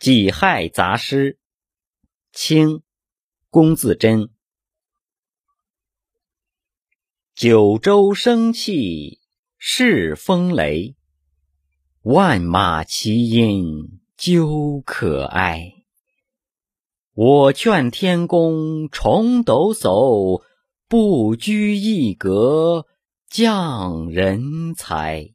己亥杂诗。清龚自珍。九州生气恃风雷万马齐喑究可哀。我劝天公重抖擞不拘一格降人才